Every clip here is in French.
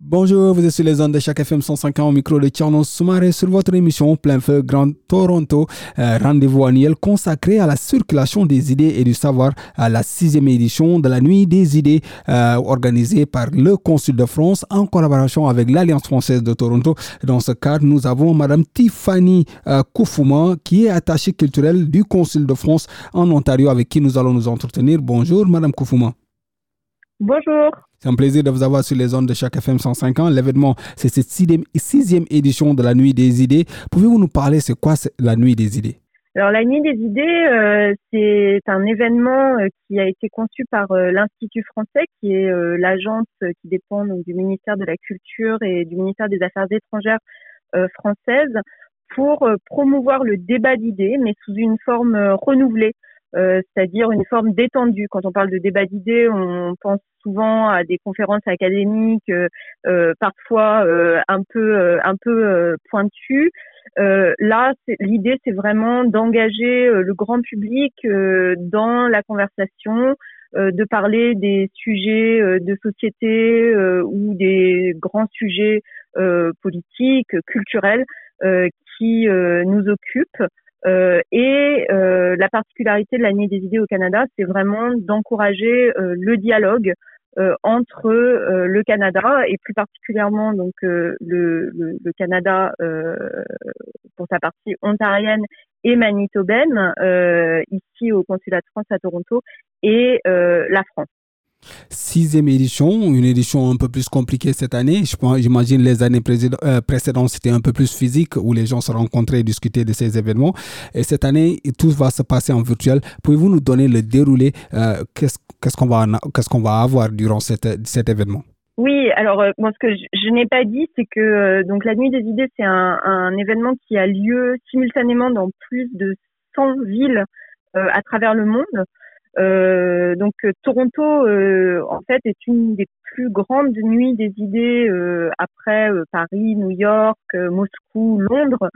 Bonjour, vous êtes les ondes de chaque FM 105 au micro de Tierno Soumaré sur votre émission Plein Feu Grand Toronto, euh, rendez-vous annuel consacré à la circulation des idées et du savoir à la sixième édition de la Nuit des idées euh, organisée par le Consul de France en collaboration avec l'Alliance française de Toronto. Dans ce cadre, nous avons Madame Tiffany euh, Koufouma qui est attachée culturelle du Consul de France en Ontario avec qui nous allons nous entretenir. Bonjour Madame Koufouma. Bonjour. C'est un plaisir de vous avoir sur les ondes de chaque FM 105 ans. L'événement, c'est cette sixième, édition de la Nuit des idées. Pouvez-vous nous parler, c'est quoi la Nuit des idées? Alors la Nuit des idées, euh, c'est un événement euh, qui a été conçu par euh, l'Institut français, qui est l'agence qui dépend donc, du ministère de la Culture et du ministère des Affaires étrangères françaises, pour promouvoir le débat d'idées, mais sous une forme renouvelée. Euh, c'est-à-dire une forme détendue. Quand on parle de débat d'idées, on pense souvent à des conférences académiques, euh, euh parfois un peu un peu pointues. là, l'idée, c'est vraiment d'engager le grand public dans la conversation, de parler des sujets de société ou des grands sujets politiques, culturels qui nous occupent. Euh, et euh, la particularité de l'année des idées au Canada, c'est vraiment d'encourager euh, le dialogue entre le Canada et plus particulièrement donc le, le, le, Canada pour sa partie ontarienne et manitobaine ici au consulat de France à Toronto et la France sixième édition, une édition un peu plus compliquée cette année. J'imagine les années euh, précédentes, c'était un peu plus physique où les gens se rencontraient et discutaient de ces événements. Et cette année, tout va se passer en virtuel. Pouvez-vous nous donner le déroulé euh, Qu'est-ce qu'on va, va avoir durant cet, événement? Oui, alors euh, moi ce que je, n'ai pas dit, c'est que donc la nuit des idées, c'est un, événement qui a lieu simultanément dans plus de 100 villes à travers le monde. Euh, donc euh, Toronto, euh, en fait, est une des plus grandes nuits des idées après Paris, New York, Moscou, Londres.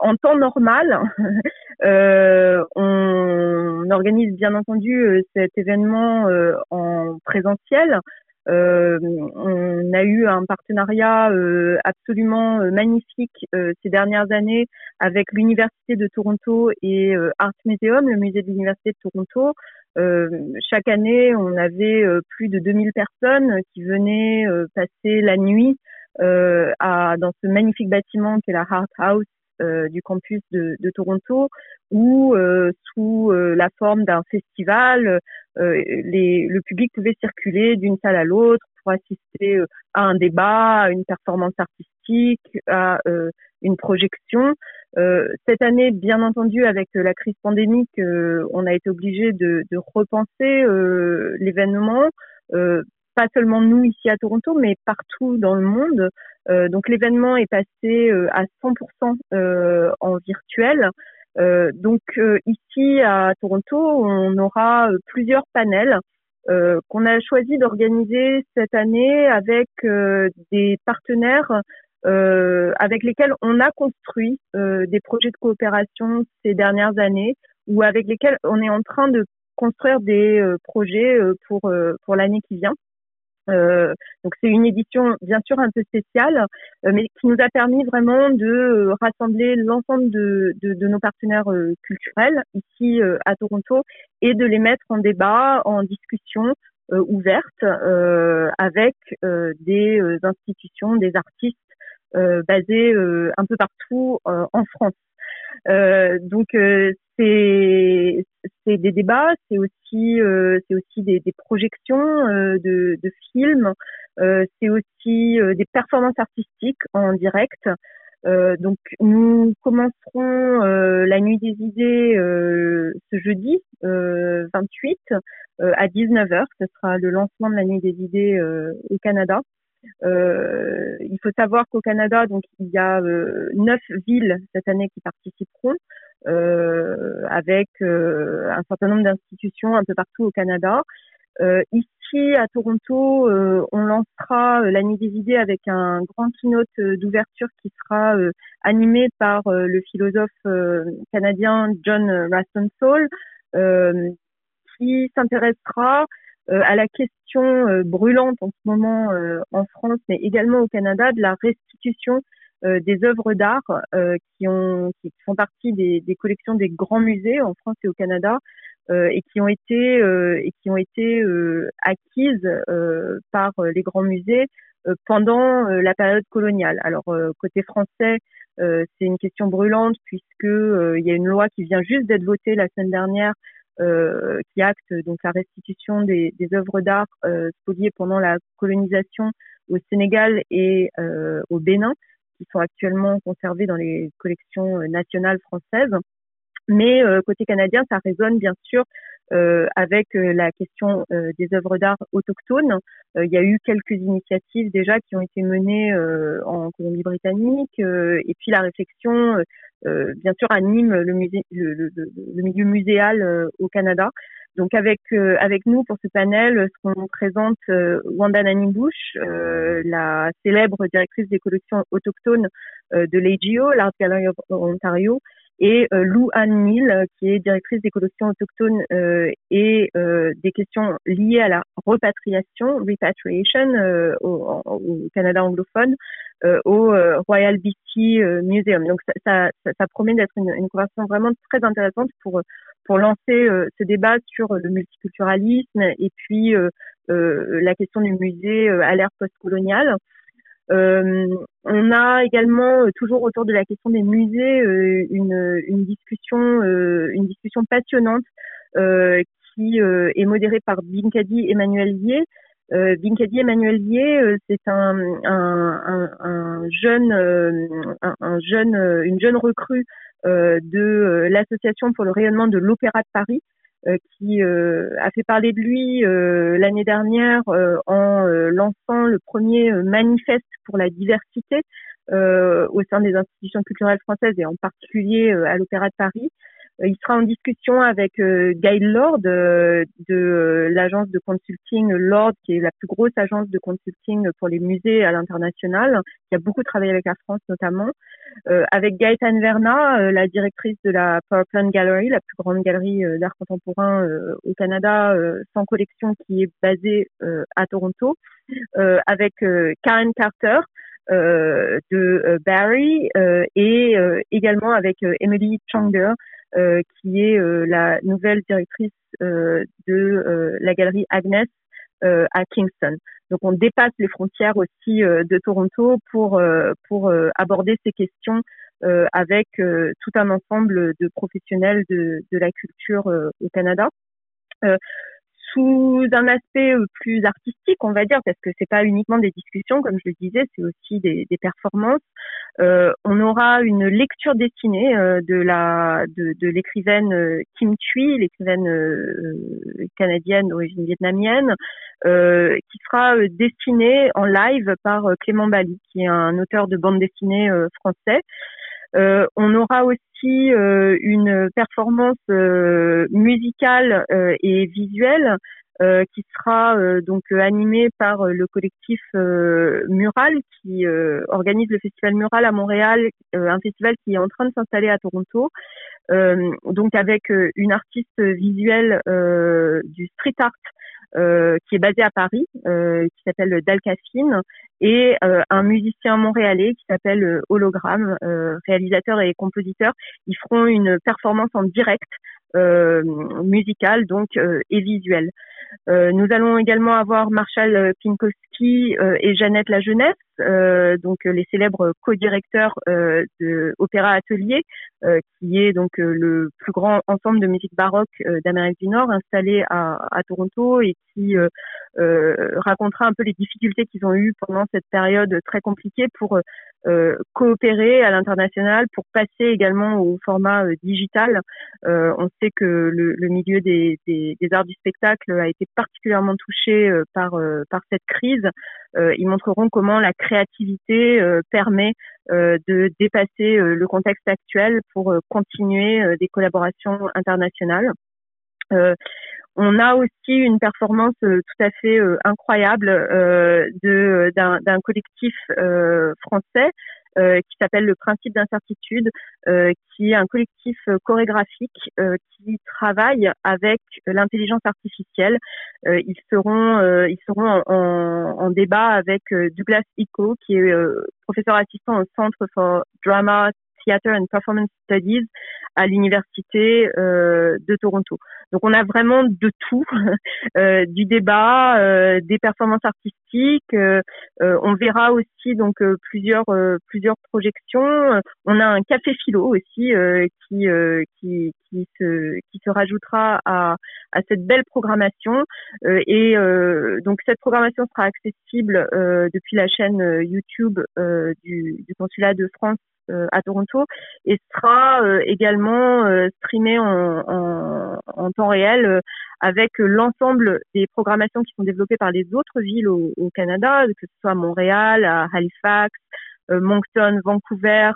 en temps normal, on organise bien entendu cet événement en présentiel. Euh, on a eu un partenariat euh, absolument euh, magnifique ces dernières années avec l'Université de Toronto et Art Museum, le musée de l'Université de Toronto. chaque année, on avait plus de 2000 personnes qui venaient passer la nuit à, dans ce magnifique bâtiment qui est la Hart House du campus de, Toronto, où sous la forme d'un festival, euh, les, le public pouvait circuler d'une salle à l'autre pour assister euh, à un débat, à une performance artistique, à euh, une projection. cette année, bien entendu, avec la crise pandémique, on a été obligé de, de repenser l'événement pas seulement nous ici à Toronto, mais partout dans le monde. Euh, donc l'événement est passé à 100% euh, en virtuel. Euh, donc euh, ici à Toronto, on aura euh, plusieurs panels qu'on a choisi d'organiser cette année avec des partenaires avec lesquels on a construit des projets de coopération ces dernières années ou avec lesquels on est en train de construire des projets pour pour l'année qui vient. Euh, donc c'est une édition bien sûr un peu spéciale, euh, mais qui nous a permis vraiment de euh, rassembler l'ensemble de, de, de, nos partenaires culturels ici à Toronto et de les mettre en débat, en discussion ouverte avec des institutions, des artistes basés un peu partout en France. Euh, donc euh, c'est c'est des débats, c'est aussi euh, c'est aussi des, des projections de, de films, c'est aussi des performances artistiques en direct. donc nous commencerons la nuit des idées ce jeudi 28 à 19h. Ce sera le lancement de la nuit des idées au Canada. Euh, il faut savoir qu'au Canada, donc il y a euh, neuf villes cette année qui participeront, euh, avec un certain nombre d'institutions un peu partout au Canada. ici à Toronto, on lancera la nuit des idées avec un grand keynote d'ouverture qui sera animé par le philosophe canadien John Raston Saul, qui s'intéressera à la question euh, brûlante en ce moment euh, en France, mais également au Canada, de la restitution des œuvres d'art qui, ont, qui font partie des, des, collections des grands musées en France et au Canada et qui ont été et qui ont été acquises par les grands musées pendant la période coloniale. Alors côté français, c'est une question brûlante puisque il y a une loi qui vient juste d'être votée la semaine dernière euh, qui acte donc la restitution des, des œuvres d'art euh, spoliées pendant la colonisation au Sénégal et euh, au Bénin, qui sont actuellement conservées dans les collections nationales françaises. Mais côté canadien, ça résonne bien sûr euh, avec la question euh, des œuvres d'art autochtones. il y a eu quelques initiatives déjà qui ont été menées en Colombie-Britannique, et puis la réflexion euh, bien sûr anime le, musée, le, le, le milieu muséal euh, au Canada. Donc avec euh, avec nous pour ce panel, ce qu'on présente Wanda Nanimbush, la célèbre directrice des collections autochtones de l'AGO, l'Art Gallery of Ontario, et Lou Anne Neal, qui est directrice des collections autochtones et des questions liées à la repatriation, repatriation au, au, Canada anglophone, euh, au euh, Royal BC euh, Museum. Donc ça, ça, ça promet d'être une, une, conversation vraiment très intéressante pour pour lancer ce débat sur le multiculturalisme et puis la question du musée à l'ère postcoloniale. Euh, on a également toujours autour de la question des musées une, une discussion une discussion passionnante qui est modérée par Binkadi Emmanuel Lier, euh, Emmanuel euh, c'est un, un, un, jeune, euh, un, jeune, euh, une jeune recrue de l'association pour le rayonnement de l'Opéra de Paris, qui a fait parler de lui l'année dernière en lançant le premier manifeste pour la diversité au sein des institutions culturelles françaises et en particulier à l'Opéra de Paris. Euh, il sera en discussion avec euh, Gail Lord euh, de l'agence de consulting Lord, qui est la plus grosse agence de consulting pour les musées à l'international, qui a beaucoup travaillé avec la France notamment, avec Gaëtan Verna, la directrice de la Powerplant Gallery, la plus grande galerie d'art contemporain au Canada, sans collection, qui est basée à Toronto, avec Karen Carter, de Barry et également avec Emily Changer euh, qui est euh, la nouvelle directrice euh, de la galerie Agnes à Kingston. Donc on dépasse les frontières aussi de Toronto pour pour aborder ces questions avec tout un ensemble de professionnels de, de la culture au Canada sous un aspect euh, plus artistique, on va dire, parce que c'est pas uniquement des discussions, comme je le disais, c'est aussi des, performances. Euh, on aura une lecture dessinée euh, de la de, l'écrivaine Kim Thuy, l'écrivaine canadienne d'origine vietnamienne, qui sera dessinée en live par Clément Bali, qui est un auteur de bande dessinée français. On aura aussi euh, une performance euh, musicale euh, et visuelle qui sera donc animée par le collectif Mural qui organise le festival Mural à Montréal, un festival qui est en train de s'installer à Toronto. donc avec une artiste visuelle du street art euh, qui est basé à Paris, euh, qui s'appelle Dalcafine, et euh, un musicien montréalais qui s'appelle Hologramme, réalisateur et compositeur. Ils feront une performance en direct musicale donc et visuelle. Euh, nous allons également avoir Marshall Pinkowski euh, et Jeannette La Jeunesse, euh, donc les célèbres co-directeurs de Opéra Atelier, qui est donc le plus grand ensemble de musique baroque d'Amérique du Nord installé à, à Toronto et qui racontera un peu les difficultés qu'ils ont eues pendant cette période très compliquée pour coopérer à l'international pour passer également au format digital. on sait que le, le milieu des, des, des, arts du spectacle a été particulièrement touché par, par cette crise. ils montreront comment la créativité permet de dépasser le contexte actuel pour continuer des collaborations internationales. On a aussi une performance euh, tout à fait euh, incroyable euh, d'un collectif français qui s'appelle le principe d'incertitude, qui est un collectif chorégraphique qui travaille avec l'intelligence artificielle. ils seront ils seront en, en, débat avec Douglas Eco, qui est professeur assistant au Centre for Drama, Theater and Performance Studies à l'université euh, de Toronto. Donc on a vraiment de tout, euh, du débat, euh, des performances artistiques. Euh, euh, on verra aussi donc plusieurs plusieurs projections. On a un café philo aussi qui qui qui se qui se rajoutera à à cette belle programmation. et donc cette programmation sera accessible depuis la chaîne YouTube du, du consulat de France euh, à Toronto et sera euh, également euh, streamé en, en, en, temps réel avec l'ensemble des programmations qui sont développées par les autres villes au, au Canada, que ce soit Montréal, à Halifax, Moncton, Vancouver,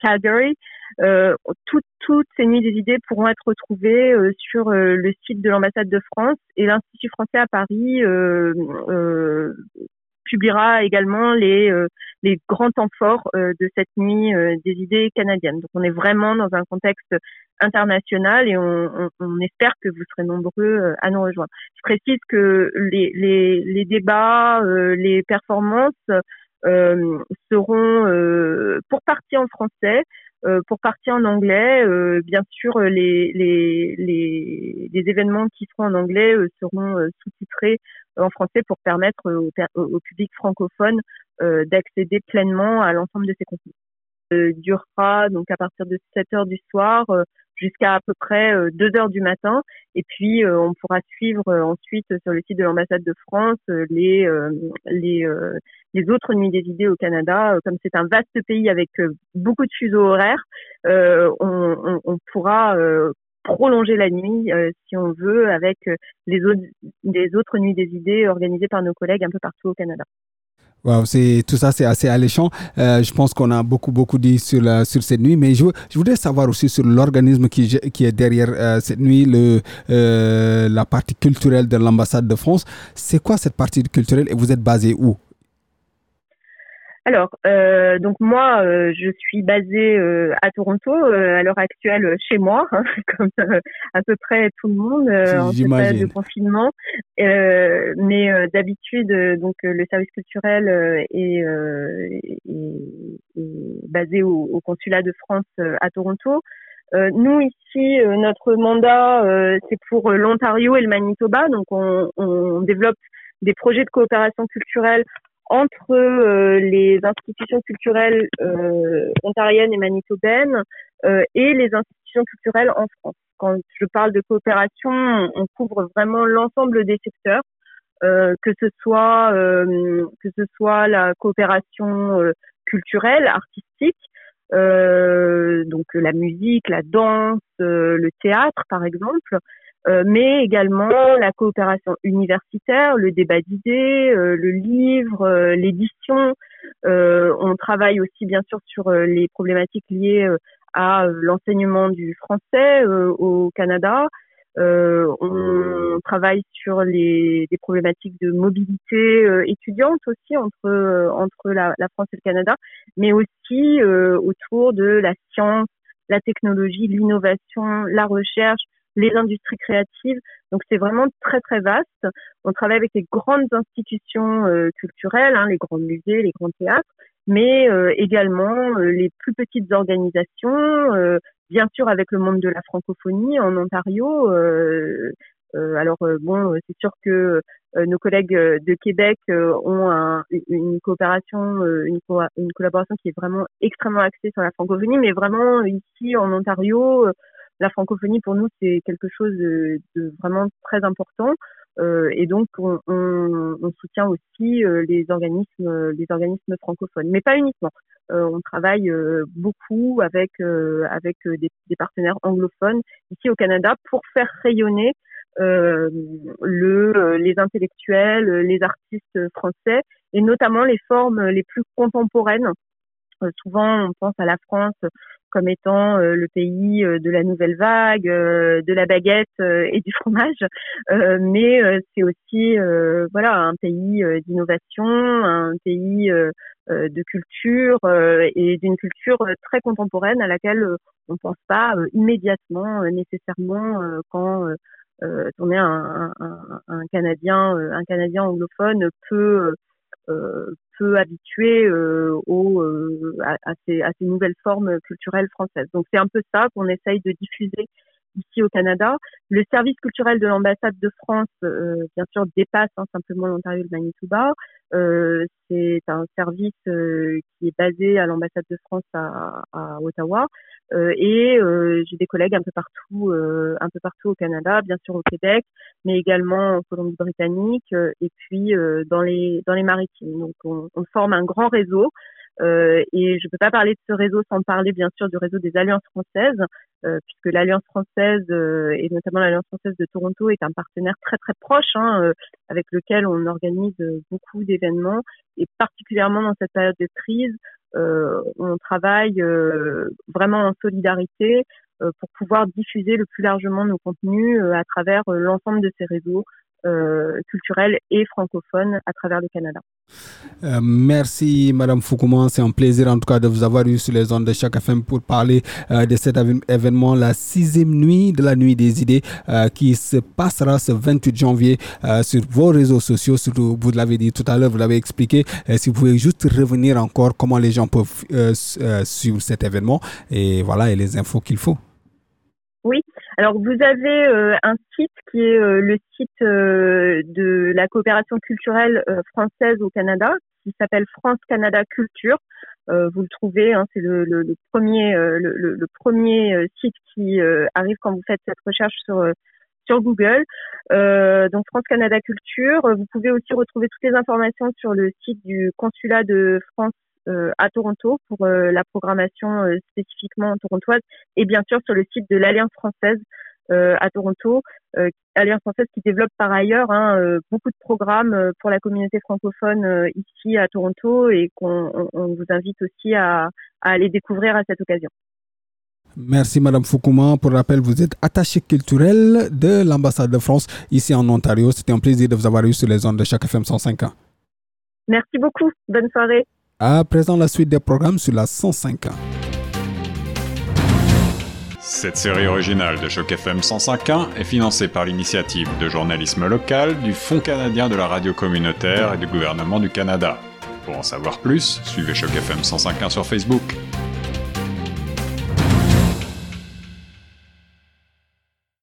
Calgary. Euh, toutes, toutes ces nuits des idées pourront être retrouvées sur le site de l'ambassade de France et l'Institut français à Paris publiera également les, euh, les grands temps forts euh, de cette nuit euh, des idées canadiennes. Donc on est vraiment dans un contexte international et on, on, espère que vous serez nombreux à nous rejoindre. Je précise que les, les, les débats, les performances seront pour partie en français, pour partie en anglais. bien sûr, les, les, les, les, événements qui seront en anglais seront sous-titrés en français pour permettre au, au public francophone euh, d'accéder pleinement à l'ensemble de ces contenus. Euh, durera donc à partir de 7 heures du soir euh, jusqu'à à peu près 2 heures du matin. Et puis, on pourra suivre ensuite sur le site de l'ambassade de France les, les, les autres nuits des idées au Canada. Comme c'est un vaste pays avec beaucoup de fuseaux horaires, on, on, pourra prolonger la nuit, euh, si on veut, avec euh, les autres, les autres nuits des idées organisées par nos collègues un peu partout au Canada. Wow, c'est tout ça, c'est assez alléchant. Euh, je pense qu'on a beaucoup beaucoup dit sur la, sur cette nuit, mais je, je voudrais savoir aussi sur l'organisme qui, qui est derrière euh, cette nuit, le euh, la partie culturelle de l'ambassade de France. C'est quoi cette partie culturelle et vous êtes basé où? Alors, euh, donc moi, euh, je suis basée euh, à Toronto à l'heure actuelle chez moi, hein, comme à peu près tout le monde en cette période de confinement. mais d'habitude, donc le service culturel est, basé au, consulat de France à Toronto. nous ici, notre mandat, c'est pour l'Ontario et le Manitoba, donc on, on développe des projets de coopération culturelle entre euh, les institutions culturelles euh, ontariennes et manitobaines euh, et les institutions culturelles en France. Quand je parle de coopération, on couvre vraiment l'ensemble des secteurs, que ce soit que ce soit la coopération culturelle, artistique, donc la musique, la danse, le théâtre par exemple, euh, mais également la coopération universitaire, le débat d'idées, euh, le livre, euh, l'édition. on travaille aussi bien sûr sur les problématiques liées à l'enseignement du français au Canada. on travaille sur les, des problématiques de mobilité étudiante aussi entre entre la, la, France et le Canada, mais aussi autour de la science, la technologie, l'innovation, la recherche, les industries créatives. Donc c'est vraiment très très vaste. On travaille avec les grandes institutions euh, culturelles, hein, les grands musées, les grands théâtres, mais euh, également euh, les plus petites organisations, bien sûr avec le monde de la francophonie en Ontario. alors bon, c'est sûr que nos collègues de Québec ont un, une coopération, une, collaboration qui est vraiment extrêmement axée sur la francophonie, mais vraiment ici en Ontario, la francophonie pour nous c'est quelque chose de, vraiment très important. et donc on, soutient aussi les organismes, les organismes francophones, mais pas uniquement. on travaille beaucoup avec avec des, des, partenaires anglophones ici au Canada pour faire rayonner euh, le, les intellectuels, les artistes français et notamment les formes les plus contemporaines. Euh, souvent, on pense à la France comme étant euh, le pays de la nouvelle vague, de la baguette et du fromage, mais c'est aussi voilà un pays d'innovation, un pays de culture et d'une culture très contemporaine à laquelle on ne pense pas immédiatement nécessairement quand euh, on est un, un, un, Canadien, euh, un Canadien anglophone peu euh, peu habitué euh, au, à, à, ces, nouvelles formes culturelles françaises. Donc c'est un peu ça qu'on essaye de diffuser ici au Canada. Le service culturel de l'ambassade de France, euh, bien sûr, dépasse hein, simplement l'Ontario et le Manitoba. Euh, c'est un service qui est basé à l'ambassade de France à, à Ottawa. Euh, et euh, j'ai des collègues un peu partout, euh, un peu partout au Canada, bien sûr au Québec, mais également en Colombie-Britannique et puis dans les dans les maritimes. Donc on, on forme un grand réseau. Euh, et je ne peux pas parler de ce réseau sans parler bien sûr du réseau des alliances françaises, euh, puisque l'alliance française euh, et notamment l'alliance française de Toronto est un partenaire très très proche hein, avec lequel on organise beaucoup d'événements et particulièrement dans cette période de crise, euh, on travaille euh, vraiment en solidarité euh, pour pouvoir diffuser le plus largement nos contenus à travers l'ensemble de ces réseaux euh, culturelle et francophone à travers le Canada. Euh, merci Madame Foucault, c'est un plaisir en tout cas de vous avoir eu sur les ondes de chaque FM pour parler euh, de cet événement, la sixième nuit de la nuit des idées qui se passera ce 28 janvier sur vos réseaux sociaux, vous l'avez dit tout à l'heure, vous l'avez expliqué, si vous pouvez juste revenir encore comment les gens peuvent suivre cet événement et voilà et les infos qu'il faut. Oui, alors vous avez euh, un site qui est euh, le site euh, de la coopération culturelle française au Canada, qui s'appelle France Canada Culture. vous le trouvez, hein, c'est le, le, premier le, le, premier site qui arrive quand vous faites cette recherche sur sur Google. donc France Canada Culture. Vous pouvez aussi retrouver toutes les informations sur le site du consulat de France euh, à Toronto pour euh, la programmation euh, spécifiquement torontoise et bien sûr sur le site de l'Alliance française à Toronto, Alliance française qui développe par ailleurs hein, beaucoup de programmes pour la communauté francophone ici à Toronto et qu'on vous invite aussi à, à, aller découvrir à cette occasion. Merci Madame Foukouma. Pour rappel, vous êtes attachée culturelle de l'ambassade de France ici en Ontario. C'était un plaisir de vous avoir eu sur les ondes de chaque FM 105 ans. Merci beaucoup. Bonne soirée. À présent, la suite des programmes sur la 105. Cette série originale de Choc FM 105.1 est financée par l'initiative de journalisme local du Fonds canadien de la radio communautaire et du gouvernement du Canada. Pour en savoir plus, suivez Choc FM 105.1 sur Facebook.